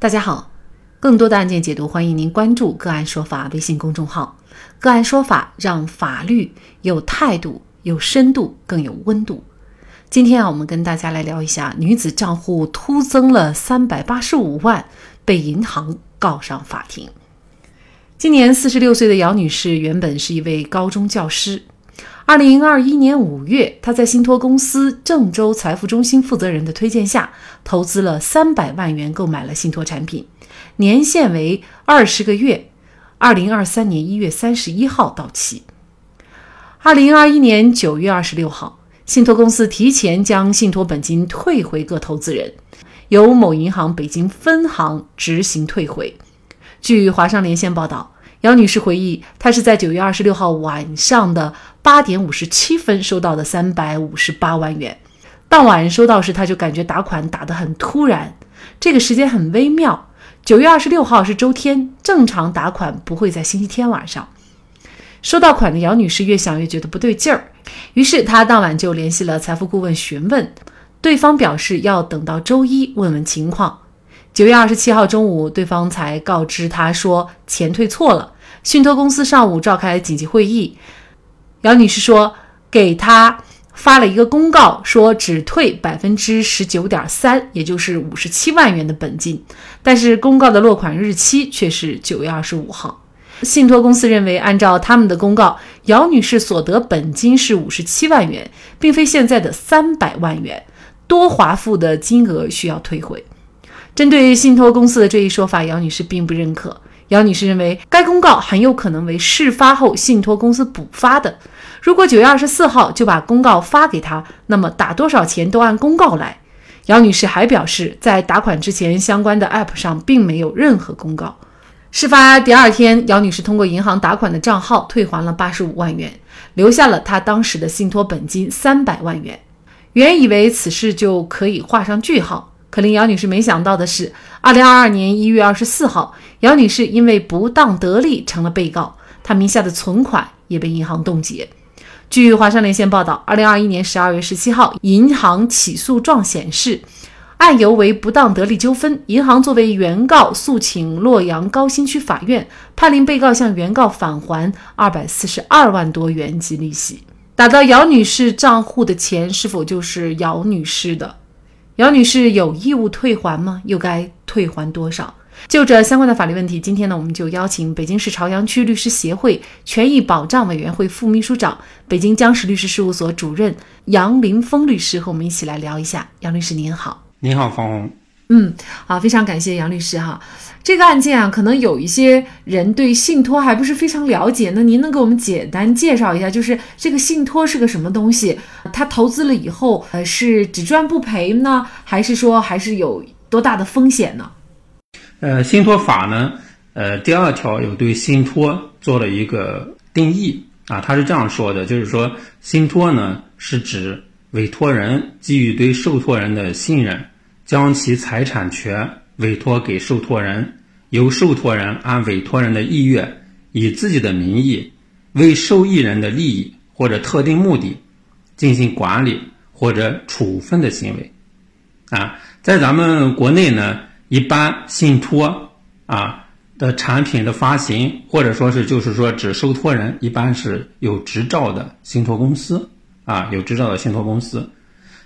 大家好，更多的案件解读，欢迎您关注“个案说法”微信公众号。“个案说法”让法律有态度、有深度、更有温度。今天啊，我们跟大家来聊一下女子账户突增了三百八十五万，被银行告上法庭。今年四十六岁的姚女士原本是一位高中教师。二零二一年五月，她在信托公司郑州财富中心负责人的推荐下，投资了三百万元购买了信托产品，年限为二十个月，二零二三年一月三十一号到期。二零二一年九月二十六号，信托公司提前将信托本金退回各投资人，由某银行北京分行执行退回。据华商连线报道，姚女士回忆，她是在九月二十六号晚上的八点五十七分收到的三百五十八万元。当晚收到时，他就感觉打款打得很突然，这个时间很微妙。九月二十六号是周天，正常打款不会在星期天晚上。收到款的姚女士越想越觉得不对劲儿，于是她当晚就联系了财富顾问询问，对方表示要等到周一问问情况。九月二十七号中午，对方才告知她说钱退错了。信托公司上午召开紧急会议，姚女士说给他发了一个公告，说只退百分之十九点三，也就是五十七万元的本金。但是公告的落款日期却是九月二十五号。信托公司认为，按照他们的公告，姚女士所得本金是五十七万元，并非现在的三百万元，多划付的金额需要退回。针对信托公司的这一说法，姚女士并不认可。姚女士认为，该公告很有可能为事发后信托公司补发的。如果九月二十四号就把公告发给他，那么打多少钱都按公告来。姚女士还表示，在打款之前，相关的 App 上并没有任何公告。事发第二天，姚女士通过银行打款的账号退还了八十五万元，留下了她当时的信托本金三百万元。原以为此事就可以画上句号。可令姚女士没想到的是，二零二二年一月二十四号，姚女士因为不当得利成了被告，她名下的存款也被银行冻结。据华商连线报道，二零二一年十二月十七号，银行起诉状显示，案由为不当得利纠纷，银行作为原告诉请洛阳高新区法院判令被告向原告返还二百四十二万多元及利息。打到姚女士账户的钱是否就是姚女士的？姚女士有义务退还吗？又该退还多少？就这相关的法律问题，今天呢，我们就邀请北京市朝阳区律师协会权益保障委员会副秘书长、北京江石律师事务所主任杨林峰律师和我们一起来聊一下。杨律师您好，您好，方红。嗯，好，非常感谢杨律师哈。这个案件啊，可能有一些人对信托还不是非常了解，那您能给我们简单介绍一下，就是这个信托是个什么东西？他投资了以后，呃，是只赚不赔呢，还是说还是有多大的风险呢？呃，信托法呢，呃，第二条有对信托做了一个定义啊，他是这样说的，就是说信托呢是指委托人基于对受托人的信任。将其财产权委托给受托人，由受托人按委托人的意愿，以自己的名义为受益人的利益或者特定目的进行管理或者处分的行为。啊，在咱们国内呢，一般信托啊的产品的发行，或者说是就是说指受托人，一般是有执照的信托公司啊，有执照的信托公司。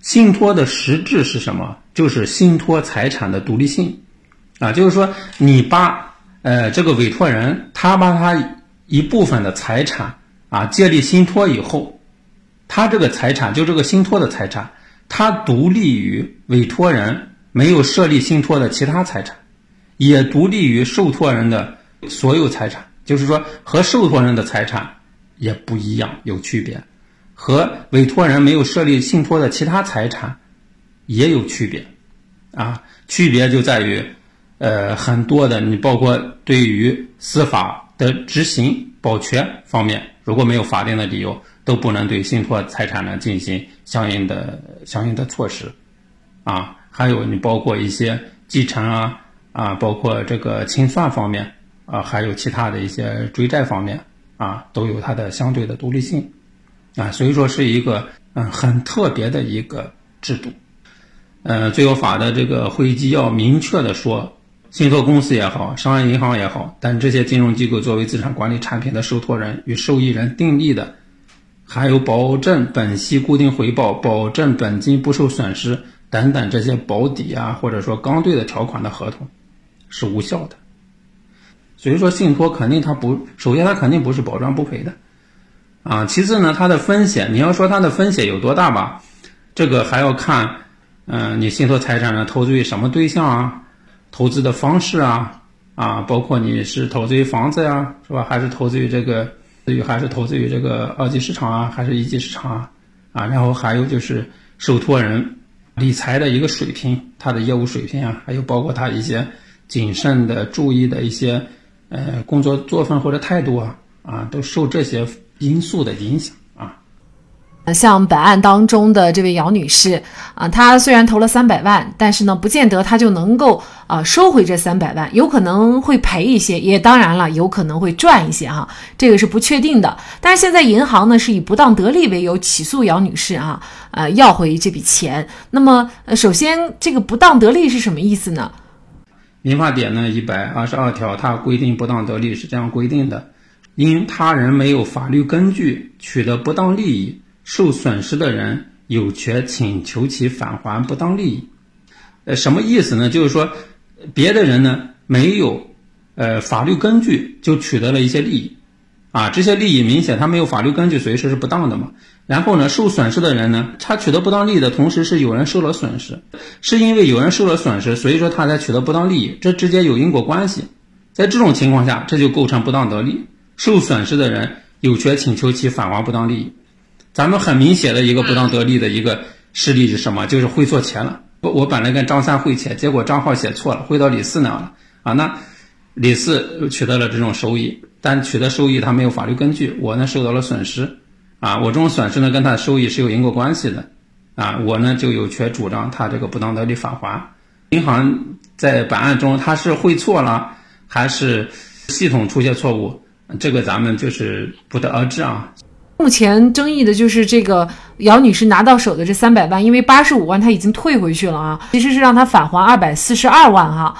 信托的实质是什么？就是信托财产的独立性，啊，就是说你把呃这个委托人他把他一部分的财产啊借立信托以后，他这个财产就这个信托的财产，它独立于委托人没有设立信托的其他财产，也独立于受托人的所有财产，就是说和受托人的财产也不一样，有区别。和委托人没有设立信托的其他财产也有区别，啊，区别就在于，呃，很多的你包括对于司法的执行保全方面，如果没有法定的理由，都不能对信托财产呢进行相应的相应的措施，啊，还有你包括一些继承啊啊，包括这个清算方面啊，还有其他的一些追债方面啊，都有它的相对的独立性。啊，所以说是一个嗯很特别的一个制度，呃，最高法的这个会议纪要明确的说，信托公司也好，商业银行也好，但这些金融机构作为资产管理产品的受托人与受益人订立的，还有保证本息固定回报、保证本金不受损失等等这些保底啊，或者说刚兑的条款的合同，是无效的。所以说，信托肯定它不，首先它肯定不是保障不赔的，啊，其次呢，它的风险，你要说它的风险有多大吧，这个还要看，嗯，你信托财产呢投资于什么对象啊，投资的方式啊，啊，包括你是投资于房子呀，是吧，还是投资于这个，于还是投资于这个二级市场啊，还是一级市场啊，啊，然后还有就是受托人理财的一个水平，他的业务水平啊，还有包括他一些谨慎的注意的一些。呃，工作作风或者态度啊，啊，都受这些因素的影响啊。像本案当中的这位姚女士啊，她虽然投了三百万，但是呢，不见得她就能够啊收回这三百万，有可能会赔一些，也当然了，有可能会赚一些哈，这个是不确定的。但是现在银行呢是以不当得利为由起诉姚女士啊，呃，要回这笔钱。那么，呃，首先这个不当得利是什么意思呢？民法典呢一百二十二条，它规定不当得利是这样规定的：因他人没有法律根据取得不当利益，受损失的人有权请求其返还不当利益。呃，什么意思呢？就是说，别的人呢没有呃法律根据就取得了一些利益。啊，这些利益明显他没有法律根据，所以说是不当的嘛。然后呢，受损失的人呢，他取得不当利益的同时是有人受了损失，是因为有人受了损失，所以说他才取得不当利益，这之间有因果关系。在这种情况下，这就构成不当得利。受损失的人有权请求其返还不当利益。咱们很明显的一个不当得利的一个事例是什么？就是汇错钱了。我我本来跟张三汇钱，结果账号写错了，汇到李四那了啊。那李四取得了这种收益。但取得收益，他没有法律根据，我呢受到了损失，啊，我这种损失呢跟他的收益是有因果关系的，啊，我呢就有权主张他这个不当得利返还。银行在本案中他是汇错了，还是系统出现错误，这个咱们就是不得而知啊。目前争议的就是这个姚女士拿到手的这三百万，因为八十五万她已经退回去了啊，其实是让她返还二百四十二万哈。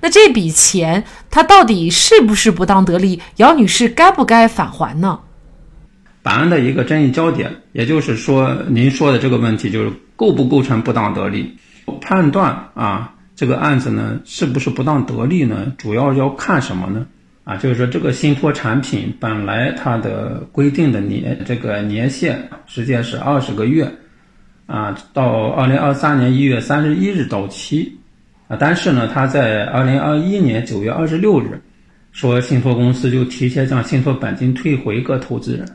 那这笔钱，她到底是不是不当得利？姚女士该不该返还呢？本案的一个争议焦点，也就是说，您说的这个问题，就是构不构成不当得利？判断啊，这个案子呢，是不是不当得利呢？主要要看什么呢？啊，就是说，这个信托产品本来它的规定的年这个年限时间是二十个月，啊，到二零二三年一月三十一日到期。啊，但是呢，他在二零二一年九月二十六日，说信托公司就提前将信托本金退回各投资人，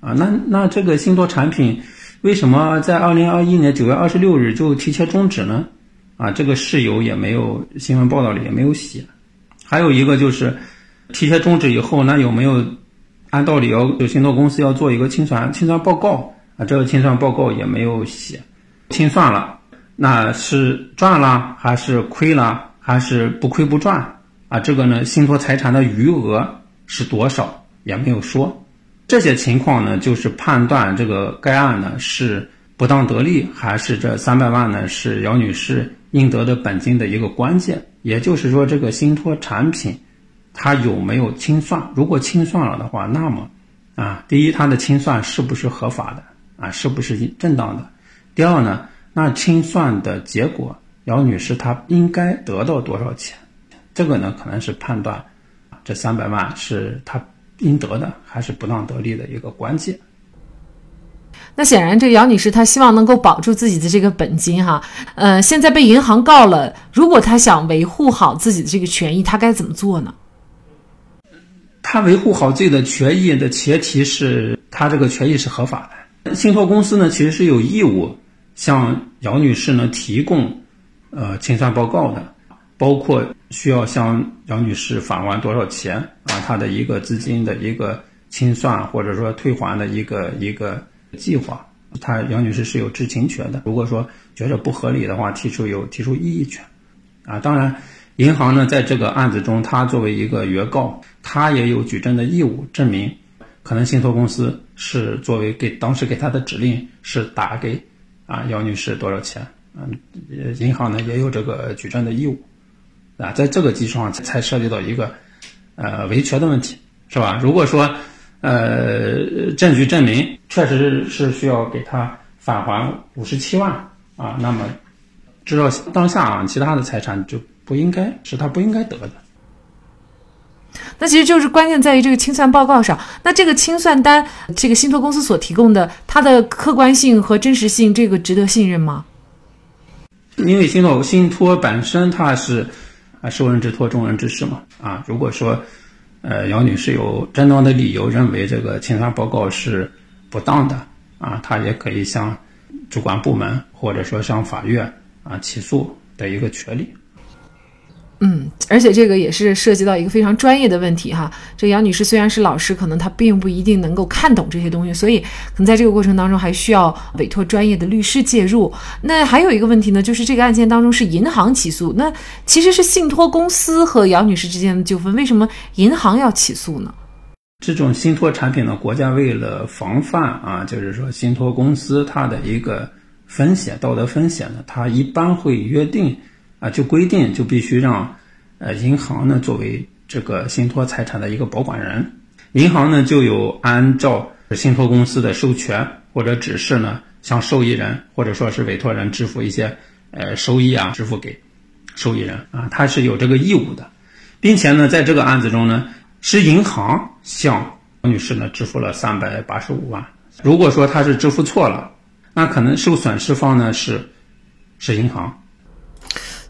啊，那那这个信托产品为什么在二零二一年九月二十六日就提前终止呢？啊，这个事由也没有新闻报道里也没有写。还有一个就是提前终止以后，那有没有按道理要有信托公司要做一个清算清算报告啊？这个清算报告也没有写，清算了。那是赚了还是亏了，还是不亏不赚啊？这个呢，信托财产的余额是多少也没有说。这些情况呢，就是判断这个该案呢是不当得利，还是这三百万呢是姚女士应得的本金的一个关键。也就是说，这个信托产品他有没有清算？如果清算了的话，那么啊，第一，他的清算是不是合法的啊？是不是正当的？第二呢？那清算的结果，姚女士她应该得到多少钱？这个呢，可能是判断这三百万是她应得的还是不当得利的一个关键。那显然，这姚女士她希望能够保住自己的这个本金哈。呃，现在被银行告了，如果她想维护好自己的这个权益，她该怎么做呢？他维护好自己的权益的前提是他这个权益是合法的。信托公司呢，其实是有义务。向姚女士呢提供，呃清算报告的，包括需要向姚女士返还多少钱啊，她的一个资金的一个清算或者说退还的一个一个计划，她姚女士是有知情权的。如果说觉得不合理的话，提出有提出异议权，啊，当然，银行呢在这个案子中，他作为一个原告，他也有举证的义务，证明可能信托公司是作为给当时给他的指令是打给。啊，姚女士多少钱？嗯，银行呢也有这个举证的义务，啊，在这个基础上才涉及到一个呃维权的问题，是吧？如果说呃证据证明确实是需要给他返还五十七万啊，那么知道当下啊其他的财产就不应该是他不应该得的。那其实就是关键在于这个清算报告上。那这个清算单，这个信托公司所提供的，它的客观性和真实性，这个值得信任吗？因为信托信托本身它是啊受人之托，众人之事嘛。啊，如果说呃姚女士有正当的理由认为这个清算报告是不当的啊，她也可以向主管部门或者说向法院啊起诉的一个权利。嗯，而且这个也是涉及到一个非常专业的问题哈。这杨女士虽然是老师，可能她并不一定能够看懂这些东西，所以可能在这个过程当中还需要委托专业的律师介入。那还有一个问题呢，就是这个案件当中是银行起诉，那其实是信托公司和杨女士之间的纠纷，为什么银行要起诉呢？这种信托产品呢，国家为了防范啊，就是说信托公司它的一个风险、道德风险呢，它一般会约定。啊，就规定就必须让，呃，银行呢作为这个信托财产的一个保管人，银行呢就有按照信托公司的授权或者指示呢，向受益人或者说是委托人支付一些呃收益啊，支付给受益人啊，他是有这个义务的，并且呢，在这个案子中呢，是银行向王女士呢支付了三百八十五万。如果说他是支付错了，那可能受损失方呢是是银行。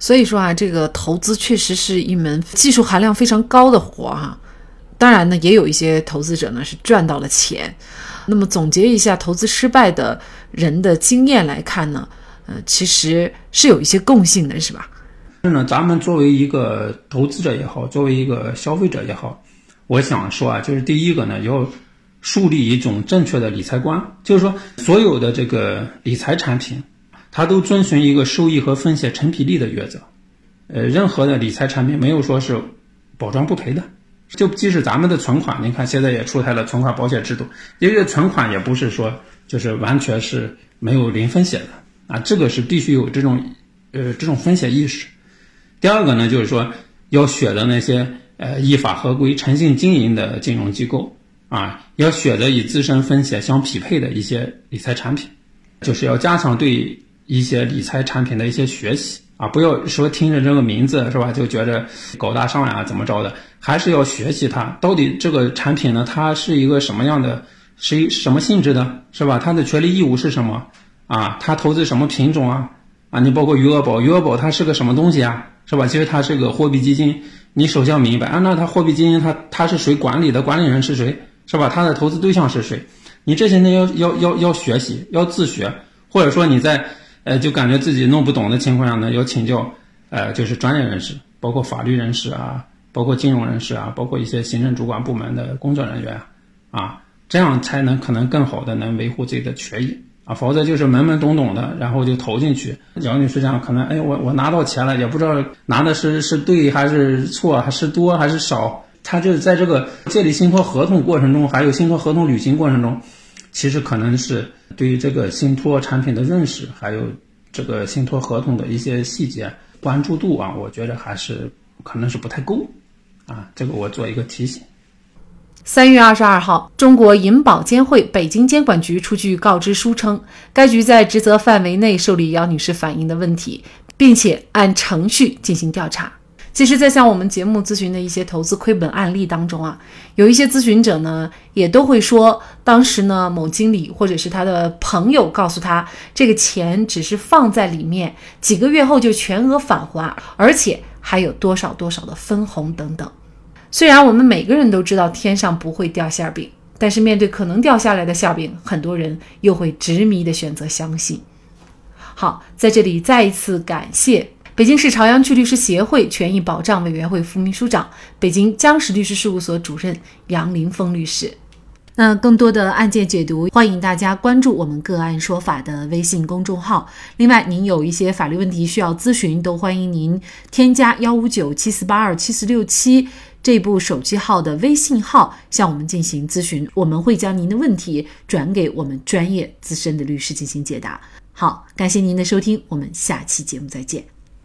所以说啊，这个投资确实是一门技术含量非常高的活哈。当然呢，也有一些投资者呢是赚到了钱。那么总结一下投资失败的人的经验来看呢，呃，其实是有一些共性的，是吧？是呢，咱们作为一个投资者也好，作为一个消费者也好，我想说啊，就是第一个呢，要树立一种正确的理财观，就是说所有的这个理财产品。它都遵循一个收益和风险成比例的原则，呃，任何的理财产品没有说是保赚不赔的，就即使咱们的存款，您看现在也出台了存款保险制度，因为存款也不是说就是完全是没有零风险的啊，这个是必须有这种呃这种风险意识。第二个呢，就是说要选择那些呃依法合规、诚信经营的金融机构啊，要选择与自身风险相匹配的一些理财产品，就是要加强对。一些理财产品的一些学习啊，不要说听着这个名字是吧，就觉着高大上呀，怎么着的，还是要学习它到底这个产品呢，它是一个什么样的，是一什么性质的，是吧？它的权利义务是什么啊？它投资什么品种啊？啊，你包括余额宝，余额宝它是个什么东西啊？是吧？其实它是个货币基金，你首先要明白啊，那它货币基金它它是谁管理的？管理人是谁？是吧？它的投资对象是谁？你这些呢要要要要学习，要自学，或者说你在。呃，就感觉自己弄不懂的情况下呢，要请教，呃，就是专业人士，包括法律人士啊，包括金融人士啊，包括一些行政主管部门的工作人员，啊，这样才能可能更好的能维护自己的权益啊，否则就是懵懵懂懂的，然后就投进去。杨女士这样可能，哎，我我拿到钱了，也不知道拿的是是对还是错，还是多还是少，他就在这个建立信托合同过程中，还有信托合同履行过程中。其实可能是对于这个信托产品的认识，还有这个信托合同的一些细节关注度啊，我觉得还是可能是不太够啊。这个我做一个提醒。三月二十二号，中国银保监会北京监管局出具告知书称，该局在职责范围内受理姚女士反映的问题，并且按程序进行调查。其实，在像我们节目咨询的一些投资亏本案例当中啊，有一些咨询者呢，也都会说，当时呢，某经理或者是他的朋友告诉他，这个钱只是放在里面，几个月后就全额返还，而且还有多少多少的分红等等。虽然我们每个人都知道天上不会掉馅饼，但是面对可能掉下来的馅饼，很多人又会执迷的选择相信。好，在这里再一次感谢。北京市朝阳区律师协会权益保障委员会副秘书长、北京江石律师事务所主任杨林峰律师。那更多的案件解读，欢迎大家关注我们“个案说法”的微信公众号。另外，您有一些法律问题需要咨询，都欢迎您添加幺五九七四八二七四六七这部手机号的微信号向我们进行咨询，我们会将您的问题转给我们专业资深的律师进行解答。好，感谢您的收听，我们下期节目再见。